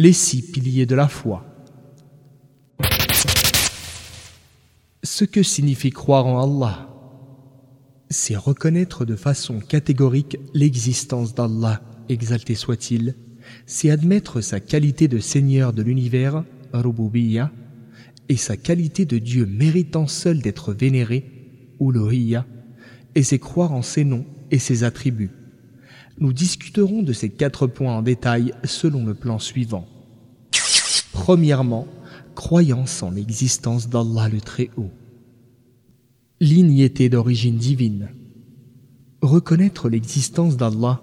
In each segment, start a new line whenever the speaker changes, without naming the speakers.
Les six piliers de la foi. Ce que signifie croire en Allah, c'est reconnaître de façon catégorique l'existence d'Allah, exalté soit-il, c'est admettre sa qualité de Seigneur de l'univers, Rububiya, et sa qualité de Dieu méritant seul d'être vénéré, Uluhiyya, et c'est croire en ses noms et ses attributs. Nous discuterons de ces quatre points en détail selon le plan suivant. Premièrement, croyance en l'existence d'Allah le Très-Haut. L'ignité d'origine divine. Reconnaître l'existence d'Allah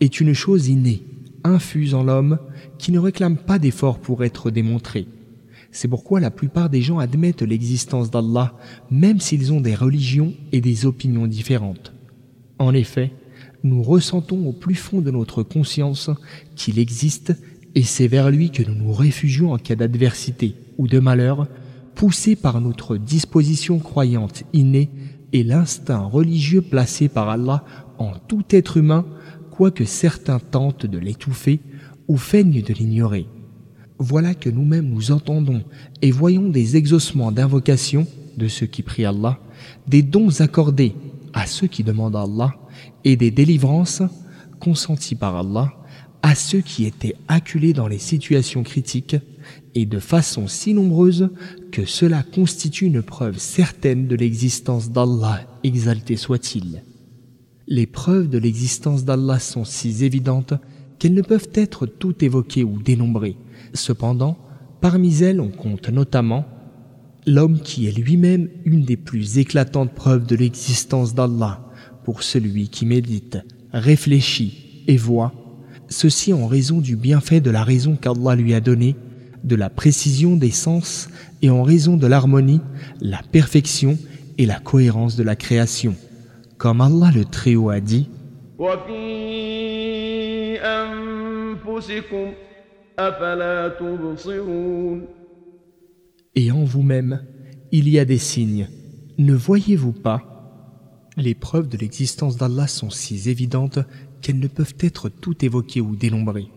est une chose innée, infuse en l'homme, qui ne réclame pas d'effort pour être démontrée. C'est pourquoi la plupart des gens admettent l'existence d'Allah, même s'ils ont des religions et des opinions différentes. En effet, nous ressentons au plus fond de notre conscience qu'il existe et c'est vers lui que nous nous réfugions en cas d'adversité ou de malheur, poussés par notre disposition croyante innée et l'instinct religieux placé par Allah en tout être humain, quoique certains tentent de l'étouffer ou feignent de l'ignorer. Voilà que nous-mêmes nous entendons et voyons des exaucements d'invocation de ceux qui prient Allah, des dons accordés à ceux qui demandent Allah et des délivrances consenties par Allah à ceux qui étaient acculés dans les situations critiques et de façon si nombreuse que cela constitue une preuve certaine de l'existence d'Allah, exalté soit-il. Les preuves de l'existence d'Allah sont si évidentes qu'elles ne peuvent être toutes évoquées ou dénombrées. Cependant, parmi elles, on compte notamment l'homme qui est lui-même une des plus éclatantes preuves de l'existence d'Allah pour celui qui médite, réfléchit et voit, ceci en raison du bienfait de la raison qu'Allah lui a donnée, de la précision des sens et en raison de l'harmonie, la perfection et la cohérence de la création. Comme Allah le Très-Haut a dit, et en vous-même, il y a des signes. Ne voyez-vous pas Les preuves de l'existence d'Allah sont si évidentes qu'elles ne peuvent être toutes évoquées ou dénombrées.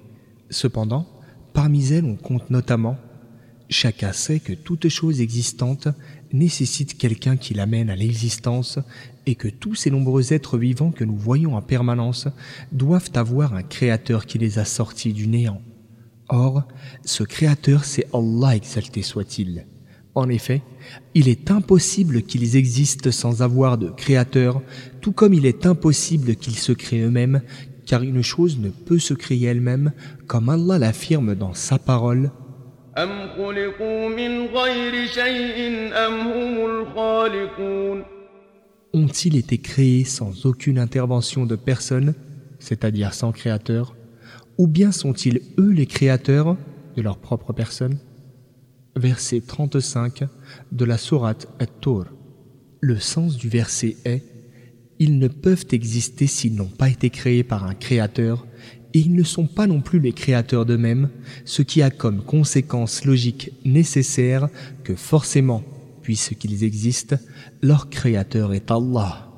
Cependant, parmi elles, on compte notamment Chacun sait que toute chose existante nécessite quelqu'un qui l'amène à l'existence et que tous ces nombreux êtres vivants que nous voyons en permanence doivent avoir un créateur qui les a sortis du néant. Or, ce créateur, c'est Allah exalté soit-il. En effet, il est impossible qu'ils existent sans avoir de créateur, tout comme il est impossible qu'ils se créent eux-mêmes, car une chose ne peut se créer elle-même, comme Allah l'affirme dans sa parole. Ont-ils été créés sans aucune intervention de personne, c'est-à-dire sans créateur ou bien sont-ils eux les créateurs de leur propre personne? Verset 35 de la sourate At-Tur. Le sens du verset est Ils ne peuvent exister s'ils n'ont pas été créés par un créateur, et ils ne sont pas non plus les créateurs d'eux-mêmes, ce qui a comme conséquence logique nécessaire que forcément, puisqu'ils existent, leur créateur est Allah.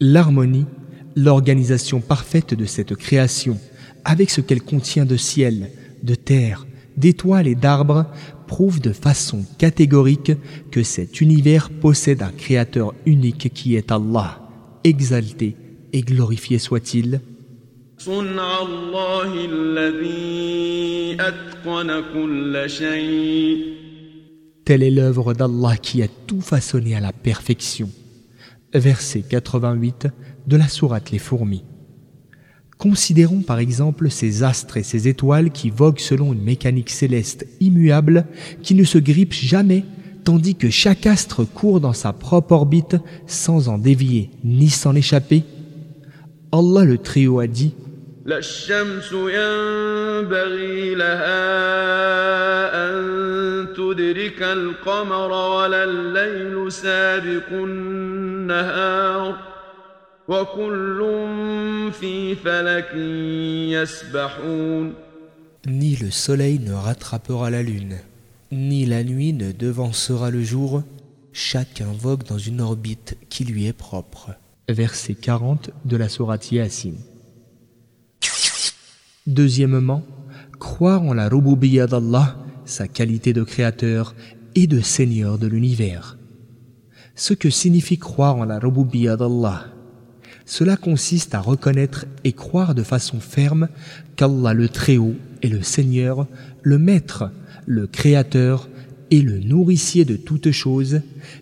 L'harmonie, l'organisation parfaite de cette création, avec ce qu'elle contient de ciel, de terre, d'étoiles et d'arbres, prouve de façon catégorique que cet univers possède un créateur unique qui est Allah, exalté et glorifié soit-il. Telle est l'œuvre d'Allah qui a tout façonné à la perfection. Verset 88 de la sourate Les Fourmis. Considérons par exemple ces astres et ces étoiles qui voguent selon une mécanique céleste immuable qui ne se grippe jamais, tandis que chaque astre court dans sa propre orbite sans en dévier ni s'en échapper. Allah le Très-Haut a dit ni le soleil ne rattrapera la lune, ni la nuit ne devancera le jour, chacun vogue dans une orbite qui lui est propre. Verset 40 de la Sourate Yasin. Deuxièmement, croire en la rububiyya d'Allah, sa qualité de créateur et de seigneur de l'univers. Ce que signifie croire en la rububiyya d'Allah. Cela consiste à reconnaître et croire de façon ferme qu'Allah le Très-Haut est le Seigneur, le Maître, le Créateur et le nourricier de toutes choses,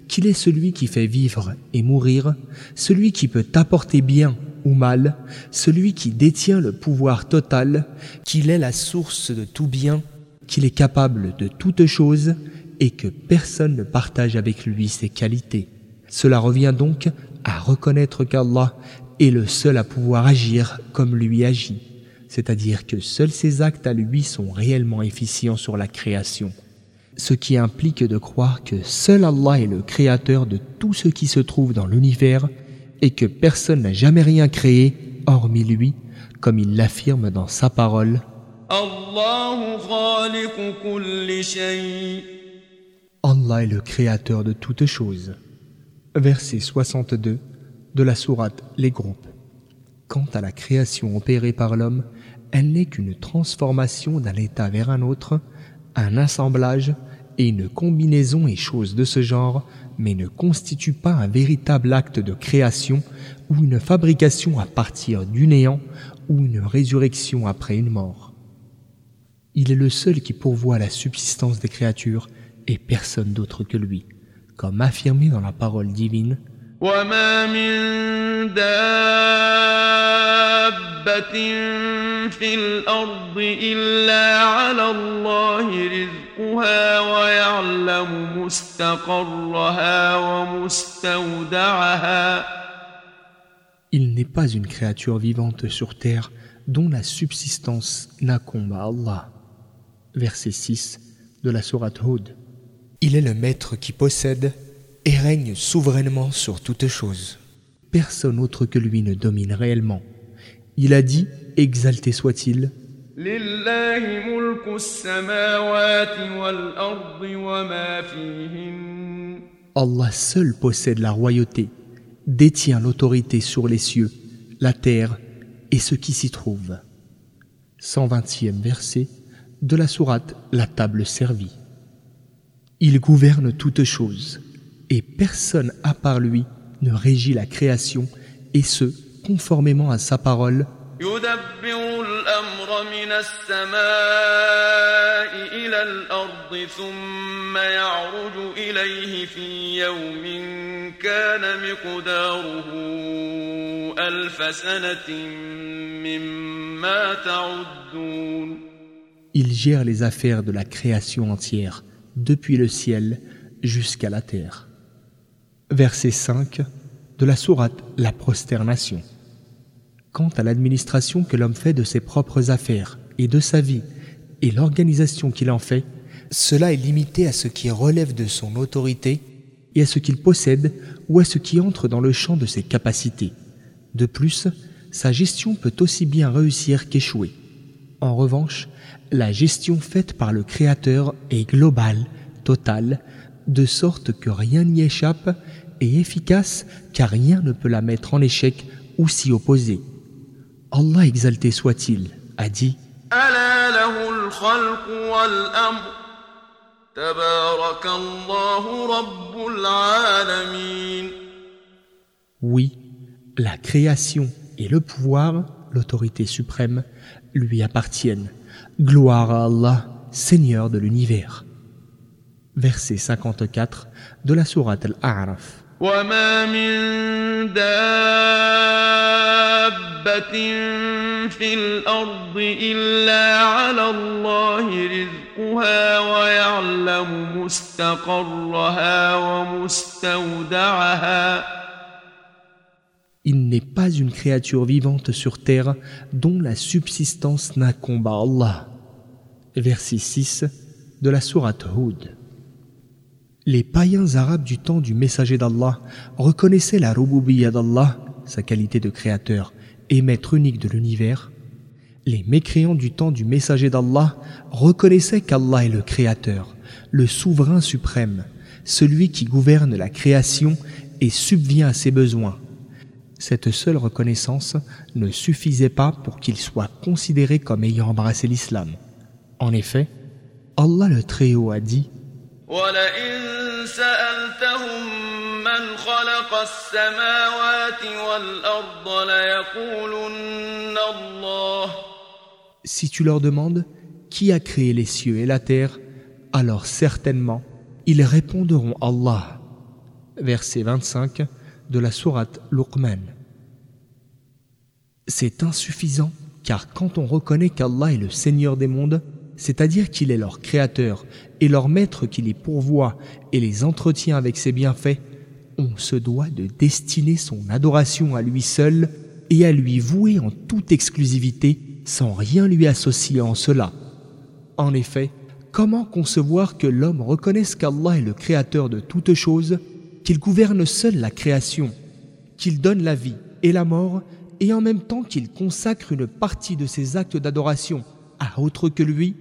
qu'il est celui qui fait vivre et mourir, celui qui peut apporter bien ou mal, celui qui détient le pouvoir total, qu'il est la source de tout bien, qu'il est capable de toutes choses et que personne ne partage avec lui ses qualités. Cela revient donc à reconnaître qu'Allah est le seul à pouvoir agir comme lui agit, c'est-à-dire que seuls ses actes à lui sont réellement efficients sur la création. Ce qui implique de croire que seul Allah est le créateur de tout ce qui se trouve dans l'univers et que personne n'a jamais rien créé hormis lui, comme il l'affirme dans sa parole. Allah est le créateur de toutes choses. Verset 62 de la sourate Les groupes. Quant à la création opérée par l'homme, elle n'est qu'une transformation d'un état vers un autre, un assemblage et une combinaison et choses de ce genre, mais ne constitue pas un véritable acte de création ou une fabrication à partir du néant ou une résurrection après une mort. Il est le seul qui pourvoit la subsistance des créatures et personne d'autre que lui, comme affirmé dans la parole divine. Il n'est pas une créature vivante sur terre dont la subsistance n'incombe à Allah. Verset 6 de la Sourate Hud. Il est le maître qui possède et règne souverainement sur toutes choses. Personne autre que lui ne domine réellement. Il a dit, exalté soit-il, Allah seul possède la royauté, détient l'autorité sur les cieux, la terre et ce qui s'y trouve. 120e verset de la sourate La table servie. Il gouverne toutes choses, et personne à part lui ne régit la création, et ce, conformément à sa parole. Il gère les affaires de la création entière depuis le ciel jusqu'à la terre. Verset 5 de la sourate La prosternation. Quant à l'administration que l'homme fait de ses propres affaires et de sa vie et l'organisation qu'il en fait, cela est limité à ce qui relève de son autorité et à ce qu'il possède ou à ce qui entre dans le champ de ses capacités. De plus, sa gestion peut aussi bien réussir qu'échouer. En revanche, la gestion faite par le Créateur est globale, totale, de sorte que rien n'y échappe et efficace car rien ne peut la mettre en échec ou s'y opposer. Allah exalté soit-il a dit Oui, la création et le pouvoir, l'autorité suprême, lui appartiennent. Gloire à Allah, Seigneur de l'univers. Verset 54 de la sourate Al-A'raf. Il n'est pas une créature vivante sur terre dont la subsistance n'incombe à Allah. Verset 6 de la sourate Hud. Les païens arabes du temps du messager d'Allah reconnaissaient la rububiyya d'Allah, sa qualité de créateur et maître unique de l'univers. Les mécréants du temps du messager d'Allah reconnaissaient qu'Allah est le créateur, le souverain suprême, celui qui gouverne la création et subvient à ses besoins cette seule reconnaissance ne suffisait pas pour qu'il soit considéré comme ayant embrassé l'islam. En effet, Allah le Très-Haut a dit Si tu leur demandes qui a créé les cieux et la terre, alors certainement ils répondront Allah. Verset 25 de la sourate Luqman. C'est insuffisant car quand on reconnaît qu'Allah est le Seigneur des mondes, c'est-à-dire qu'il est leur créateur et leur maître qui les pourvoit et les entretient avec ses bienfaits, on se doit de destiner son adoration à lui seul et à lui vouer en toute exclusivité sans rien lui associer en cela. En effet, comment concevoir que l'homme reconnaisse qu'Allah est le créateur de toutes choses, qu'il gouverne seul la création, qu'il donne la vie et la mort, et en même temps qu'il consacre une partie de ses actes d'adoration à autre que lui,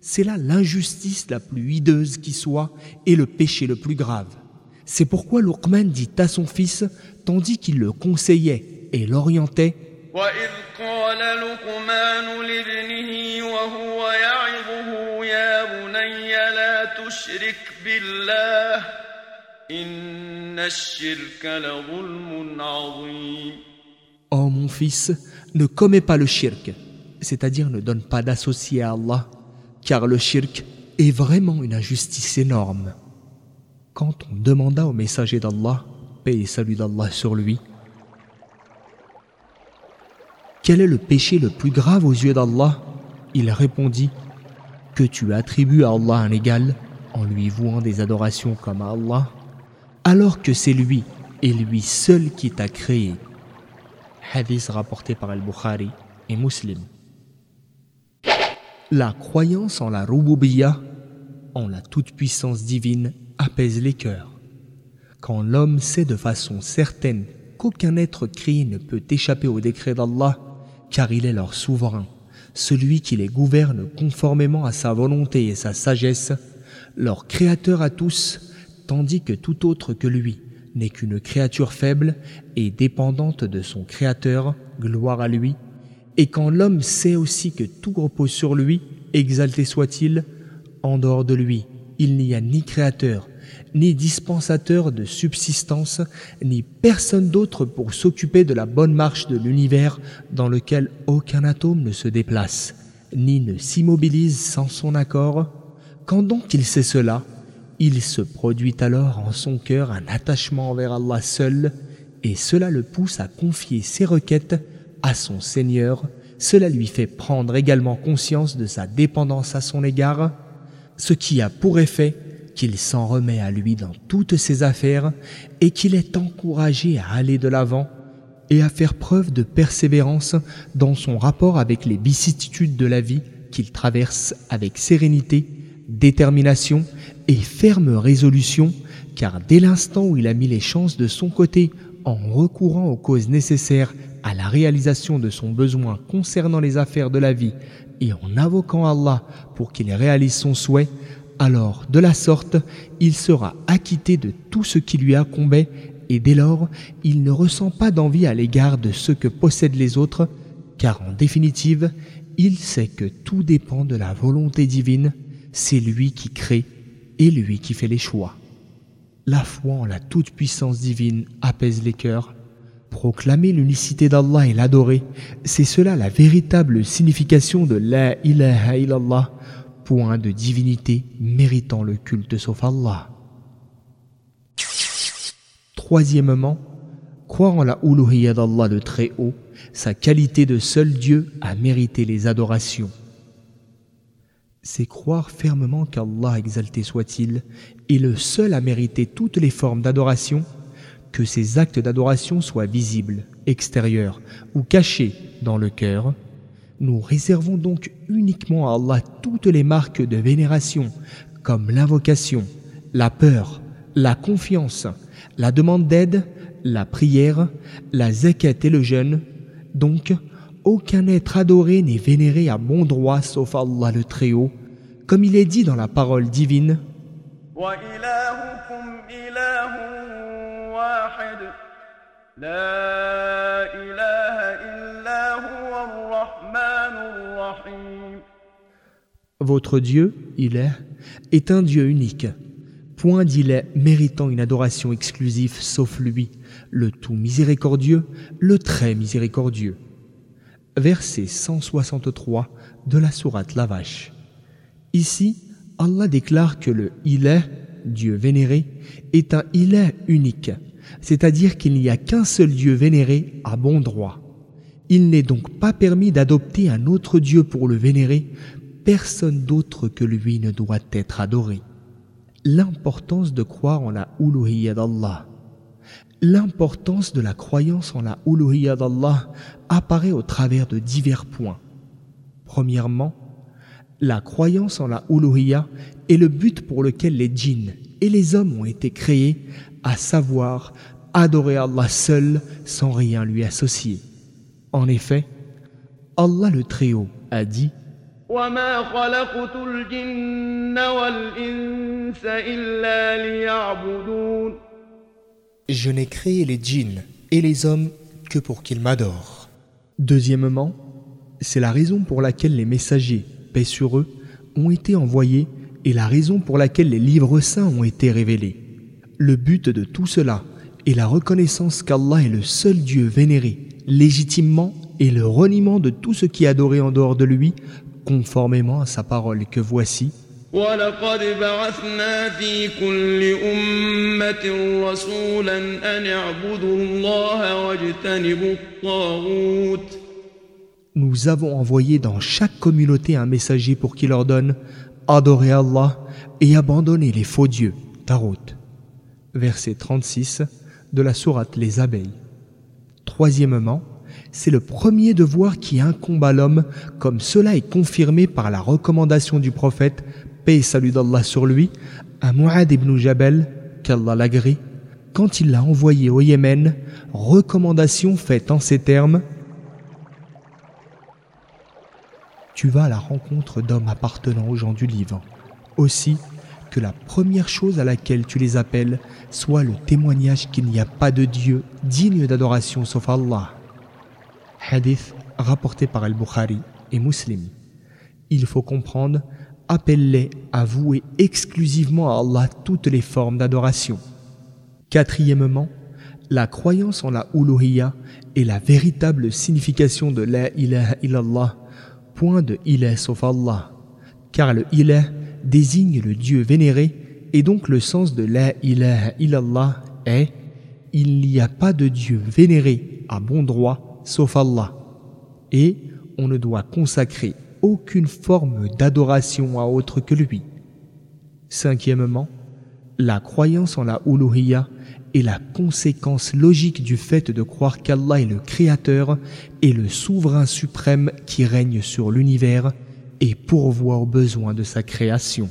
c'est là l'injustice la plus hideuse qui soit et le péché le plus grave. C'est pourquoi Luqman dit à son fils, tandis qu'il le conseillait et l'orientait, Oh mon fils, ne commets pas le shirk, c'est-à-dire ne donne pas d'associé à Allah, car le shirk est vraiment une injustice énorme. Quand on demanda au messager d'Allah, paix et salut d'Allah sur lui, quel est le péché le plus grave aux yeux d'Allah? Il répondit que tu attribues à Allah un égal en lui vouant des adorations comme à Allah, alors que c'est lui et lui seul qui t'a créé hadith rapporté par Al-Bukhari et Muslim. La croyance en la Rububiya, en la toute-puissance divine, apaise les cœurs. Quand l'homme sait de façon certaine qu'aucun être créé ne peut échapper au décret d'Allah, car il est leur souverain, celui qui les gouverne conformément à sa volonté et sa sagesse, leur créateur à tous, tandis que tout autre que lui n'est qu'une créature faible et dépendante de son Créateur, gloire à lui, et quand l'homme sait aussi que tout repose sur lui, exalté soit-il, en dehors de lui, il n'y a ni créateur, ni dispensateur de subsistance, ni personne d'autre pour s'occuper de la bonne marche de l'univers dans lequel aucun atome ne se déplace, ni ne s'immobilise sans son accord. Quand donc il sait cela, il se produit alors en son cœur un attachement envers Allah seul, et cela le pousse à confier ses requêtes à son Seigneur. Cela lui fait prendre également conscience de sa dépendance à son égard, ce qui a pour effet qu'il s'en remet à lui dans toutes ses affaires et qu'il est encouragé à aller de l'avant et à faire preuve de persévérance dans son rapport avec les vicissitudes de la vie qu'il traverse avec sérénité, détermination et ferme résolution, car dès l'instant où il a mis les chances de son côté en recourant aux causes nécessaires à la réalisation de son besoin concernant les affaires de la vie et en invoquant Allah pour qu'il réalise son souhait, alors de la sorte, il sera acquitté de tout ce qui lui incombait et dès lors, il ne ressent pas d'envie à l'égard de ce que possèdent les autres, car en définitive, il sait que tout dépend de la volonté divine, c'est lui qui crée et lui qui fait les choix. La foi en la toute-puissance divine apaise les cœurs. Proclamer l'unicité d'Allah et l'adorer, c'est cela la véritable signification de La ilaha illallah, point de divinité méritant le culte sauf Allah. Troisièmement, croire en la uluhiyya d'Allah le Très-Haut, sa qualité de seul Dieu a mérité les adorations c'est croire fermement qu'Allah exalté soit-il est le seul à mériter toutes les formes d'adoration, que ses actes d'adoration soient visibles, extérieurs ou cachés dans le cœur. Nous réservons donc uniquement à Allah toutes les marques de vénération, comme l'invocation, la peur, la confiance, la demande d'aide, la prière, la zakat et le jeûne. Donc, aucun être adoré n'est vénéré à bon droit sauf Allah le Très-Haut, comme il est dit dans la parole divine. Votre Dieu, il est, est un Dieu unique. Point d'il méritant une adoration exclusive sauf lui, le tout miséricordieux, le très miséricordieux. Verset 163 de la sourate La Vache. Ici, Allah déclare que le Il est, Dieu vénéré, est un Il est unique, c'est-à-dire qu'il n'y a qu'un seul Dieu vénéré à bon droit. Il n'est donc pas permis d'adopter un autre Dieu pour le vénérer, personne d'autre que lui ne doit être adoré. L'importance de croire en la Uluhiyya d'Allah. L'importance de la croyance en la Uluhiyya d'Allah apparaît au travers de divers points. Premièrement, la croyance en la Uluhiyya est le but pour lequel les djinns et les hommes ont été créés, à savoir adorer Allah seul sans rien lui associer. En effet, Allah le Très-Haut a dit Je n'ai créé les djinns et les hommes que pour qu'ils m'adorent. Deuxièmement, c'est la raison pour laquelle les messagers paix sur eux, ont été envoyés et la raison pour laquelle les livres saints ont été révélés. Le but de tout cela est la reconnaissance qu'Allah est le seul Dieu vénéré légitimement et le reniement de tout ce qui est adoré en dehors de lui, conformément à sa parole que voici. Nous avons envoyé dans chaque communauté un messager pour qu'il leur donne Adorez Allah et abandonnez les faux dieux. Tarot. Verset 36 de la sourate Les abeilles. Troisièmement, c'est le premier devoir qui incombe à l'homme, comme cela est confirmé par la recommandation du prophète, et salut d'Allah sur lui, à Mu'ad ibn Jabal, qu'Allah l'agrée, quand il l'a envoyé au Yémen, recommandation faite en ces termes tu vas à la rencontre d'hommes appartenant aux gens du livre. Aussi, que la première chose à laquelle tu les appelles soit le témoignage qu'il n'y a pas de Dieu digne d'adoration sauf Allah. Hadith rapporté par Al-Bukhari et Muslim. Il faut comprendre, appelle-les à vouer exclusivement à Allah toutes les formes d'adoration. Quatrièmement, la croyance en la uluhiyya est la véritable signification de la ilaha illallah point de ilah sauf Allah, car le ilah désigne le Dieu vénéré et donc le sens de la ilaha illallah est il n'y a pas de Dieu vénéré à bon droit sauf Allah et on ne doit consacrer aucune forme d'adoration à autre que lui. Cinquièmement, la croyance en la uluhiyya est la conséquence logique du fait de croire qu'Allah est le Créateur et le souverain suprême qui règne sur l'univers et pourvoit aux besoins de sa création.